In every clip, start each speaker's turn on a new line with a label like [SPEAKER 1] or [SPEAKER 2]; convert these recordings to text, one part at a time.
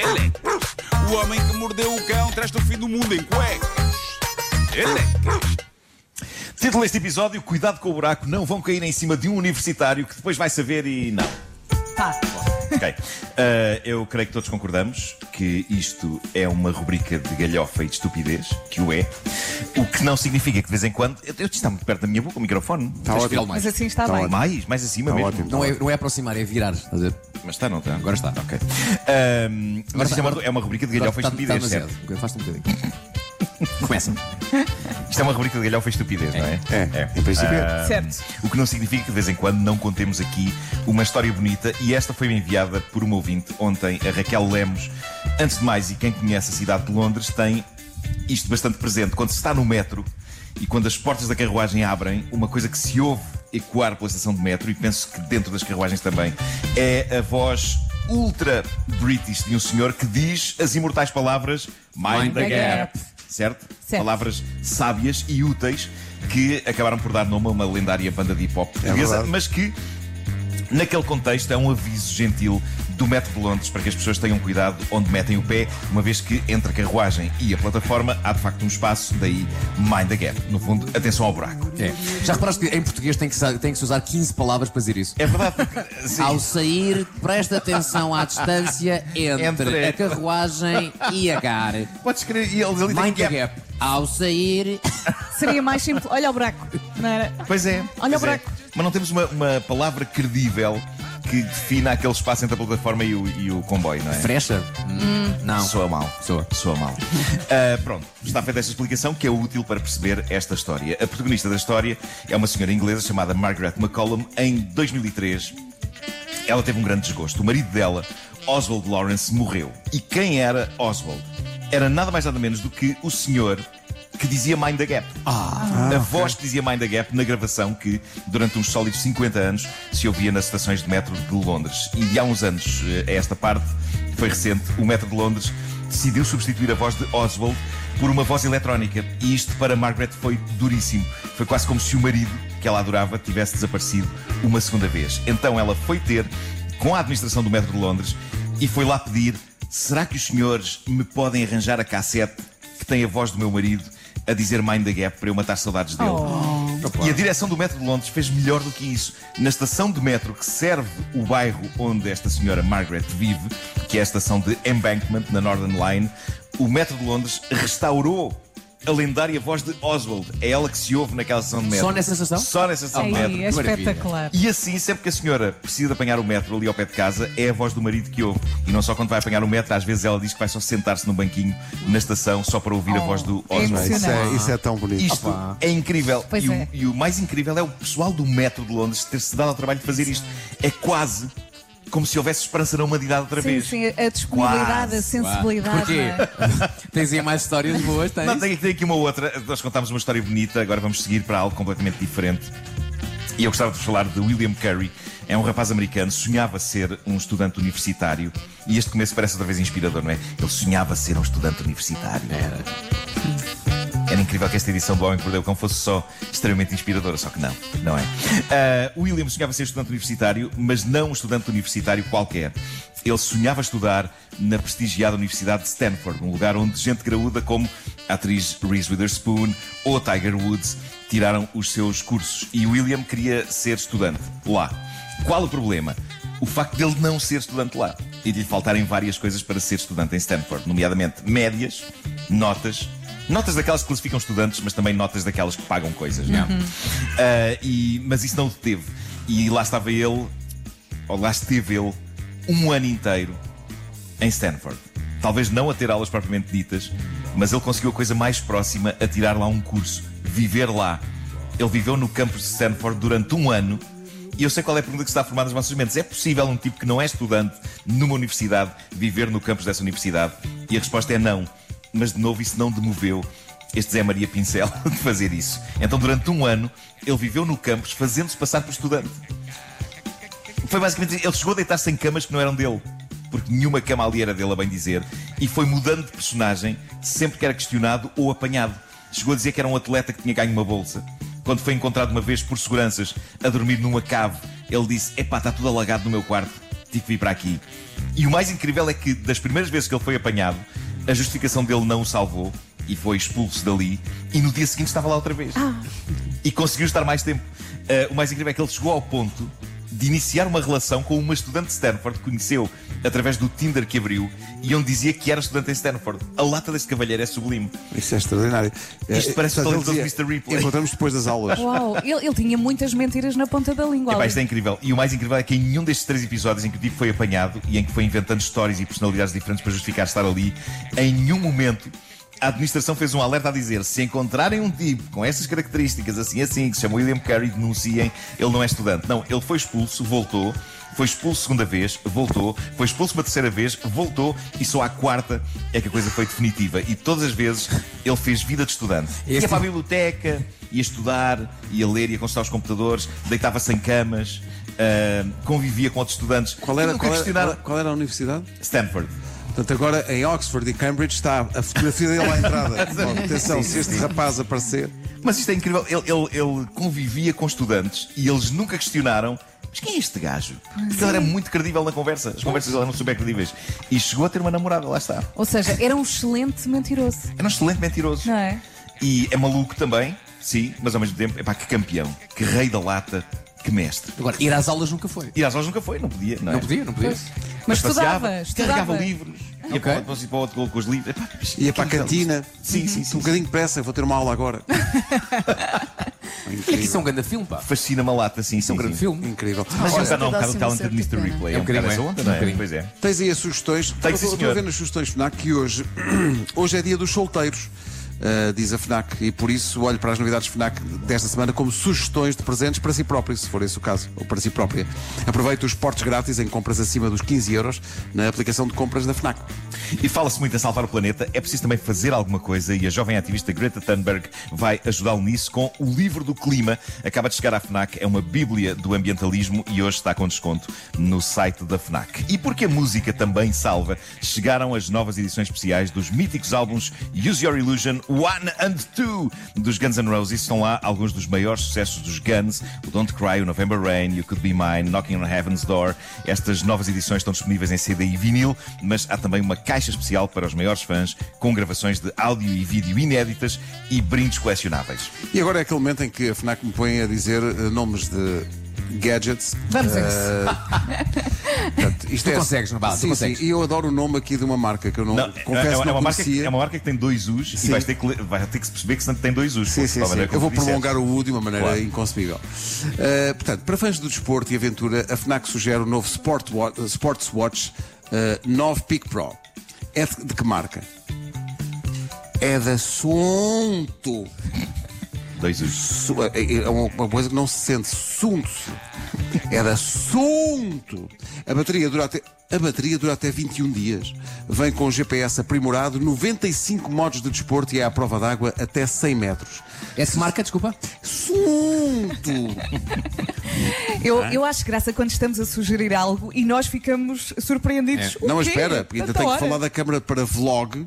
[SPEAKER 1] elecas. O homem que mordeu o cão traz-te o fim do mundo em cuecas, elecas.
[SPEAKER 2] Título deste episódio: Cuidado com o buraco, não vão cair em cima de um universitário que depois vai saber e não.
[SPEAKER 3] Tá.
[SPEAKER 2] Ok. Uh, eu creio que todos concordamos que isto é uma rubrica de galhofa e de estupidez, que o é. O que não significa que de vez em quando. Eu, eu está muito perto da minha boca o microfone.
[SPEAKER 4] Está ótimo.
[SPEAKER 5] mais.
[SPEAKER 3] Mas assim está
[SPEAKER 4] Tá
[SPEAKER 3] bem.
[SPEAKER 2] Mais, mais acima
[SPEAKER 4] Está
[SPEAKER 2] mesmo.
[SPEAKER 4] ótimo.
[SPEAKER 5] Não é, não é aproximar, é virar.
[SPEAKER 2] Mas está, não está?
[SPEAKER 5] Agora está.
[SPEAKER 2] Ok. Um, mas isto é uma, é uma rubrica de galhofa e
[SPEAKER 5] Está- está
[SPEAKER 2] estupidez,
[SPEAKER 5] demasiado.
[SPEAKER 2] certo?
[SPEAKER 5] Faz-te um bocadinho. Começa.
[SPEAKER 2] Isto é uma rubrica de galhofa e estupidez, não é?
[SPEAKER 4] É, em princípio é.
[SPEAKER 2] Ah,
[SPEAKER 3] Certo.
[SPEAKER 2] O que não significa que de vez em quando não contemos aqui uma história bonita e esta foi enviada por uma ouvinte ontem, a Raquel Lemos. Antes de mais, e quem conhece a cidade de Londres tem isto bastante presente. Quando se está no metro e quando as portas da carruagem abrem, uma coisa que se ouve ecoar pela estação de metro, e penso que dentro das carruagens também, é a voz ultra british de um senhor que diz as imortais palavras Mind the
[SPEAKER 3] the
[SPEAKER 2] gap. Certo?
[SPEAKER 3] Certo.
[SPEAKER 2] Palavras sábias e úteis que acabaram por dar nome a uma lendária banda de hip hop portuguesa,
[SPEAKER 4] verdade.
[SPEAKER 2] mas que Naquele contexto, é um aviso gentil do Metro de Londres para que as pessoas tenham cuidado onde metem o pé, uma vez que entre a carruagem e a plataforma há de facto um espaço, daí mind the gap. No fundo, atenção ao buraco.
[SPEAKER 5] É. Já reparaste que em português tem que, se- tem que se usar 15 palavras para dizer isso?
[SPEAKER 2] É verdade, porque, sim,
[SPEAKER 5] Ao sair, presta atenção à distância entre,
[SPEAKER 2] Entre-
[SPEAKER 5] a carruagem e a gar.
[SPEAKER 2] podes escrever, e eles ali
[SPEAKER 5] Mind the
[SPEAKER 2] gap.
[SPEAKER 5] gap. Ao sair.
[SPEAKER 3] Seria mais simples. Olha o buraco. Não era?
[SPEAKER 2] Pois é.
[SPEAKER 3] Olha o
[SPEAKER 2] pois é.
[SPEAKER 3] buraco.
[SPEAKER 2] Mas não temos uma, uma palavra credível que defina aquele espaço entre a plataforma e o, e o comboio, não é?
[SPEAKER 5] Frecha? Hum, Não.
[SPEAKER 2] Soa mal.
[SPEAKER 5] Soa.
[SPEAKER 2] Soa mal. Ah, pronto, está feita esta explicação que é útil para perceber esta história. A protagonista da história é uma senhora inglesa chamada Margaret McCollum. Em 2003, ela teve um grande desgosto. O marido dela, Oswald Lawrence, morreu. E quem era Oswald? Era nada mais nada menos do que o senhor que dizia Mind the Gap. a voz que dizia Mind the Gap na gravação que, durante uns sólidos 50 anos, se ouvia nas estações de metro de Londres. E de há uns anos eh, a esta parte, foi recente, o metro de Londres decidiu substituir a voz de Oswald por uma voz eletrónica. E isto para Margaret foi duríssimo. Foi quase como se o marido, que ela adorava, tivesse desaparecido uma segunda vez. Então ela foi ter com a administração do metro de Londres e foi lá pedir: será que os senhores me podem arranjar a cassete que tem a voz do meu marido a dizer Mind the Gap para eu matar saudades dele? E a direção do metro de Londres fez melhor do que isso. Na estação de metro que serve o bairro onde esta senhora Margaret vive, que é a estação de Embankment, na Northern Line, o metro de Londres restaurou a lendária voz de Oswald. É ela que se ouve naquela estação de metro.
[SPEAKER 5] Só nessa estação?
[SPEAKER 2] Só nessa estação de metro.
[SPEAKER 3] é
[SPEAKER 5] maravilha.
[SPEAKER 3] espetacular.
[SPEAKER 2] E assim, sempre que a senhora precisa de apanhar o metro ali ao pé de casa, é a voz do marido que ouve. E não só quando vai apanhar o metro, às vezes ela diz que vai só sentar-se num banquinho na estação só para ouvir a
[SPEAKER 3] Oh,
[SPEAKER 2] voz do
[SPEAKER 3] é
[SPEAKER 2] Oswald.
[SPEAKER 4] Isso é, isso é tão bonito.
[SPEAKER 2] Isto é incrível.
[SPEAKER 3] Pois
[SPEAKER 2] e, o,
[SPEAKER 3] é.
[SPEAKER 2] e o mais incrível é o pessoal do metro de Londres ter-se dado ao trabalho de fazer isto. É quase como se houvesse esperança na humanidade outra
[SPEAKER 3] Sim,
[SPEAKER 2] vez.
[SPEAKER 3] sim, a disponibilidade, a
[SPEAKER 2] Quase.
[SPEAKER 3] sensibilidade.
[SPEAKER 5] Porquê?
[SPEAKER 3] não é?
[SPEAKER 5] Tens aí mais histórias boas, tens?
[SPEAKER 2] Não, tem, tem aqui uma outra. Nós contámos uma história bonita, agora vamos seguir para algo completamente diferente. E eu gostava de vos falar de William Curry. É um rapaz americano, sonhava ser um estudante universitário. E este começo parece outra vez inspirador, não é? Ele sonhava ser um estudante universitário. Era. Era incrível que esta edição do Homem que Mordeu o Cão fosse só extremamente inspiradora, só que não, não é? O William sonhava ser estudante universitário, mas não um estudante universitário qualquer. Ele sonhava estudar na prestigiada Universidade de Stanford, um lugar onde gente graúda como a atriz Reese Witherspoon ou Tiger Woods tiraram os seus cursos. E William queria ser estudante lá. Qual o problema? O facto de ele não ser estudante lá e de lhe faltarem várias coisas para ser estudante em Stanford, nomeadamente médias, notas, notas daquelas que classificam estudantes, mas também notas daquelas que pagam coisas. não é? Ah, e, mas isso não o deteve. E lá estava ele, ou lá esteve ele, um ano inteiro em Stanford. Talvez não a ter aulas propriamente ditas, mas ele conseguiu a coisa mais próxima a tirar lá um curso, viver lá. Ele viveu no campus de Stanford durante um ano E eu sei qual é a pergunta que se está a formar nas vossas mentes. É possível um tipo que não é estudante numa universidade viver no campus dessa universidade? E a resposta é não. Mas, de novo, isso não demoveu este Zé Maria Pincel de fazer isso. Então, durante um ano, ele viveu no campus fazendo-se passar por estudante. Foi basicamente. Ele chegou a deitar-se em camas que não eram dele. Porque nenhuma cama ali era dele, a bem dizer. E foi mudando de personagem sempre que era questionado ou apanhado. Chegou a dizer que era um atleta que tinha ganho uma bolsa. Quando foi encontrado uma vez por seguranças a dormir numa cave, ele disse: Epá, está tudo alagado no meu quarto, tive que vir para aqui. E o mais incrível é que, das primeiras vezes que ele foi apanhado, a justificação dele não o salvou e foi expulso dali. E no dia seguinte estava lá outra vez. E conseguiu estar mais tempo. Uh, o mais incrível é que ele chegou ao ponto de iniciar uma relação com uma estudante de Stanford que conheceu através do Tinder que abriu e onde dizia que era estudante em Stanford. A lata deste cavalheiro é sublime.
[SPEAKER 4] Isso é extraordinário.
[SPEAKER 2] Isto
[SPEAKER 4] Eh,
[SPEAKER 2] parece o
[SPEAKER 4] dizia,
[SPEAKER 2] de Mr. Ripley.
[SPEAKER 4] Encontramos depois das aulas.
[SPEAKER 3] Uau, ele, ele tinha muitas mentiras na ponta da língua.
[SPEAKER 2] Epá, isto é incrível. E o mais incrível é que em nenhum destes três episódios em que o tipo foi apanhado e em que foi inventando histórias e personalidades diferentes para justificar estar ali, em nenhum momento a administração fez um alerta a dizer: se encontrarem um tipo com essas características, assim assim, que se chama William Carey, denunciem, ele não é estudante. Não, ele foi expulso, voltou. Foi expulso segunda vez, voltou. Foi expulso uma terceira vez, voltou. E só à quarta é que a coisa foi definitiva. E todas as vezes ele fez vida de estudante.
[SPEAKER 5] Esse
[SPEAKER 2] ia para a
[SPEAKER 5] tipo-
[SPEAKER 2] biblioteca, ia estudar, ia ler, ia consultar os computadores, deitava-se em camas, ah, convivia com outros estudantes.
[SPEAKER 4] Qual era, qual, era,
[SPEAKER 2] questionaram-
[SPEAKER 4] qual era a universidade?
[SPEAKER 2] Stanford.
[SPEAKER 4] Portanto, agora em Oxford e Cambridge está a fotografia dele à entrada. Bom, atenção, se este rapaz aparecer.
[SPEAKER 2] Mas isto é incrível. Ele, ele- ele convivia com estudantes e eles nunca questionaram. Mas quem é este gajo? Porque ele era muito credível na conversa. As conversas dele eram super credíveis. E chegou a ter uma namorada, lá está.
[SPEAKER 3] Ou seja, era um excelente mentiroso.
[SPEAKER 2] Era um excelente mentiroso.
[SPEAKER 3] Não é?
[SPEAKER 2] E é maluco também, sim, mas ao mesmo tempo, é pá, que campeão, que rei da lata, que mestre.
[SPEAKER 5] Agora, ir às aulas nunca foi.
[SPEAKER 2] E às aulas nunca foi, não podia, não é?
[SPEAKER 5] Não podia, não podia.
[SPEAKER 3] Mas estudava, estudava.
[SPEAKER 2] Carregava livros, ia
[SPEAKER 5] Ok.
[SPEAKER 2] para, para para o outro com os livros. Epá,
[SPEAKER 4] Ia para a
[SPEAKER 2] incrível.
[SPEAKER 4] cantina.
[SPEAKER 2] Sim, sim, sim.
[SPEAKER 4] Um bocadinho de pressa, vou ter uma aula agora.
[SPEAKER 5] É que isso é um grande filme, pá.
[SPEAKER 2] Fascina-me a lata, sim,
[SPEAKER 5] Isso é um grande
[SPEAKER 2] sim.
[SPEAKER 5] filme.
[SPEAKER 4] Incrível.
[SPEAKER 2] Mas
[SPEAKER 3] Olha,
[SPEAKER 2] não, um bocado de Mr. Ripley.
[SPEAKER 5] É um bocadinho,
[SPEAKER 2] essa
[SPEAKER 5] é.
[SPEAKER 2] onda,
[SPEAKER 5] Um
[SPEAKER 2] não é? Pois é.
[SPEAKER 4] Tens aí as sugestões.
[SPEAKER 2] Tenho, sim,
[SPEAKER 4] Estou- Estou a ver nas sugestões FNAC que hoje, hoje é dia dos solteiros. Uh, diz a FNAC, e por isso olho para as novidades FNAC desta semana como sugestões de presentes para si próprio, se for esse o caso, ou para si própria. Aproveite os portes grátis em compras acima dos 15 euros na aplicação de compras da FNAC.
[SPEAKER 2] E fala-se muito em salvar o planeta, é preciso também fazer alguma coisa e a jovem ativista Greta Thunberg vai ajudá-lo nisso com o livro do clima. Acaba de chegar à FNAC, é uma bíblia do ambientalismo e hoje está com desconto no site da FNAC. E porque a música também salva, chegaram as novas edições especiais dos míticos álbuns Use Your Illusion 1 and 2 dos Guns N' Roses. Estão lá alguns dos maiores sucessos dos Guns, o Don't Cry, o November Rain, You Could Be Mine, Knocking on Heaven's Door. Estas novas edições estão disponíveis em CD e vinil, mas há também uma caixa especial para os maiores fãs com gravações de áudio e vídeo inéditas e brindes colecionáveis.
[SPEAKER 4] E agora é aquele momento em que a FNAC me põe a dizer uh, nomes de gadgets.
[SPEAKER 3] Vamos a
[SPEAKER 4] Uh,
[SPEAKER 3] isso.
[SPEAKER 4] portanto, isto
[SPEAKER 5] Tu
[SPEAKER 4] é-
[SPEAKER 5] consegues, não tu
[SPEAKER 4] sim, sim, e eu adoro o nome aqui de uma marca que eu não,
[SPEAKER 2] Não,
[SPEAKER 4] confesso
[SPEAKER 2] é, é
[SPEAKER 4] não
[SPEAKER 2] uma marca, que- é uma marca que tem dois U's
[SPEAKER 4] Sim.
[SPEAKER 2] e vais ter, que, vai ter que se perceber que se tem dois U's.
[SPEAKER 4] Sim, sim, sim.
[SPEAKER 2] como
[SPEAKER 4] Eu vou prolongar o U de uma maneira
[SPEAKER 2] Claro.
[SPEAKER 4] inconcebível. Uh, portanto, para fãs do desporto e aventura, a FNAC sugere o novo Sport Watch, Sports Watch uh, 9 Peak Pro. É de, que marca? É da Sunto.
[SPEAKER 2] U's.
[SPEAKER 4] Su- é- É uma coisa que não se sente. Sunto. É da Sunto. A bateria dura até. A bateria dura até 21 dias. Vem com GPS aprimorado, 95 modos de desporto e é à prova d'água até 100 metros.
[SPEAKER 5] Essa marca, desculpa?
[SPEAKER 4] Sunto!
[SPEAKER 3] Eu, eu acho graça quando estamos a sugerir algo e nós ficamos surpreendidos. O
[SPEAKER 4] Não, espera, porque ainda
[SPEAKER 3] Tanta
[SPEAKER 4] tenho que falar da câmara para vlog.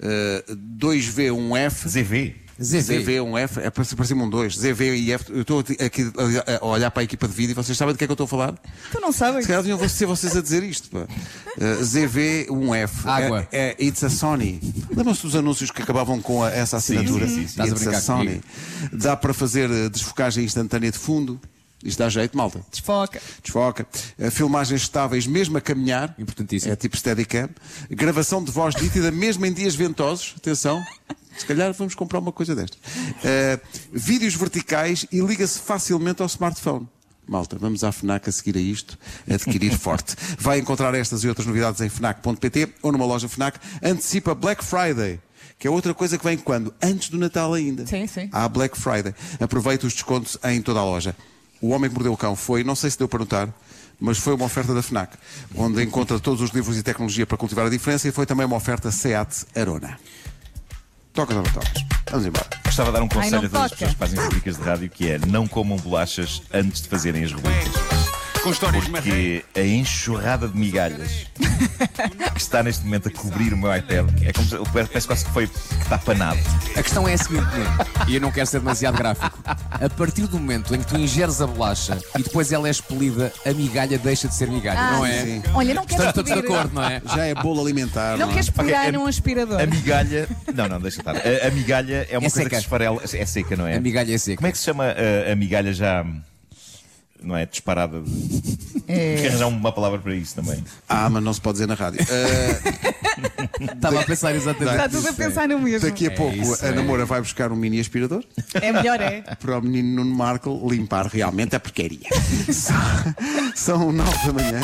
[SPEAKER 4] eh, 2V1F.
[SPEAKER 2] ZV.
[SPEAKER 3] Um
[SPEAKER 4] ZV1F, é para parecer um 2. ZV e F. Eu estou aqui a olhar para a equipa de vídeo e vocês sabem do que é que eu estou a falar?
[SPEAKER 3] Tu não sabes?
[SPEAKER 4] Se calhar deviam ser vocês a dizer isto. pá. Eh, ZV1F.
[SPEAKER 5] Água.
[SPEAKER 4] É, é It's a Sony. Lembram-se dos anúncios que acabavam com a- essa assinatura?
[SPEAKER 2] sim, sim, sim.
[SPEAKER 5] A
[SPEAKER 4] It's a
[SPEAKER 5] brincar
[SPEAKER 4] Sony.
[SPEAKER 5] comigo.
[SPEAKER 4] Dá para fazer eh, desfocagem instantânea de fundo. Isto dá jeito, malta.
[SPEAKER 3] Desfoca.
[SPEAKER 4] Desfoca. Eh, Filmagens estáveis, mesmo a caminhar.
[SPEAKER 5] Importantíssimo.
[SPEAKER 4] É tipo Steadicam. Gravação de voz nítida, mesmo em dias ventosos. Atenção. Se calhar vamos comprar uma coisa destas. Eh, vídeos verticais e liga-se facilmente ao smartphone. Malta, vamos à FNAC a seguir a isto, adquirir forte. Vai encontrar estas e outras novidades em FNAC.pt ou numa loja FNAC. Antecipa Black Friday. Que é outra coisa que vem quando? Antes do Natal ainda.
[SPEAKER 3] Sim, sim.
[SPEAKER 4] Há Black Friday. Aproveita os descontos em toda a loja. O Homem que Mordeu o Cão foi, não sei se deu para notar, mas foi uma oferta da FNAC, onde encontra todos os livros e tecnologia para cultivar a diferença e foi também uma oferta SEAT Arona. Tocas ou não tocas? Vamos embora.
[SPEAKER 2] Gostava de dar um conselho
[SPEAKER 3] não
[SPEAKER 2] a todas as
[SPEAKER 3] toca.
[SPEAKER 2] pessoas que fazem rubricas de rádio que é não comam bolachas antes de fazerem as rubricas.
[SPEAKER 1] Com histórias.
[SPEAKER 2] Porque a enxurrada de migalhas que está neste momento a cobrir o meu iPad é como se, parece quase que foi que está panado.
[SPEAKER 5] A questão é a seguinte, e eu não quero ser demasiado gráfico. A partir do momento em que tu ingeres a bolacha e depois ela é expelida, a migalha deixa de ser migalha, não é?
[SPEAKER 4] sim.
[SPEAKER 3] Olha, não queres
[SPEAKER 5] Estamos todos de acordo, não é?
[SPEAKER 4] Já é bolo alimentar.
[SPEAKER 3] Não
[SPEAKER 4] é?
[SPEAKER 3] queres pegar
[SPEAKER 2] Ok, a-
[SPEAKER 3] num aspirador?
[SPEAKER 2] A migalha. Não, não, deixa estar. A, a migalha é uma
[SPEAKER 5] É
[SPEAKER 2] coisa
[SPEAKER 5] seca.
[SPEAKER 2] que se esfarela. É seca, não é?
[SPEAKER 5] A migalha é seca.
[SPEAKER 2] Como é que se chama a, a migalha já. Não é? Disparada. De... Tem que arranjar uma palavra para isso também.
[SPEAKER 4] Ah, mas não se pode dizer na rádio. Ah,
[SPEAKER 5] Estava a pensar exatamente.
[SPEAKER 3] Está tudo a pensar no mesmo.
[SPEAKER 4] daqui a pouco
[SPEAKER 5] isso,
[SPEAKER 4] a
[SPEAKER 5] é.
[SPEAKER 4] namora vai buscar um mini aspirador
[SPEAKER 3] É melhor, é?
[SPEAKER 4] para o menino Nuno Marco limpar realmente a porcaria. São- São nove da manhã.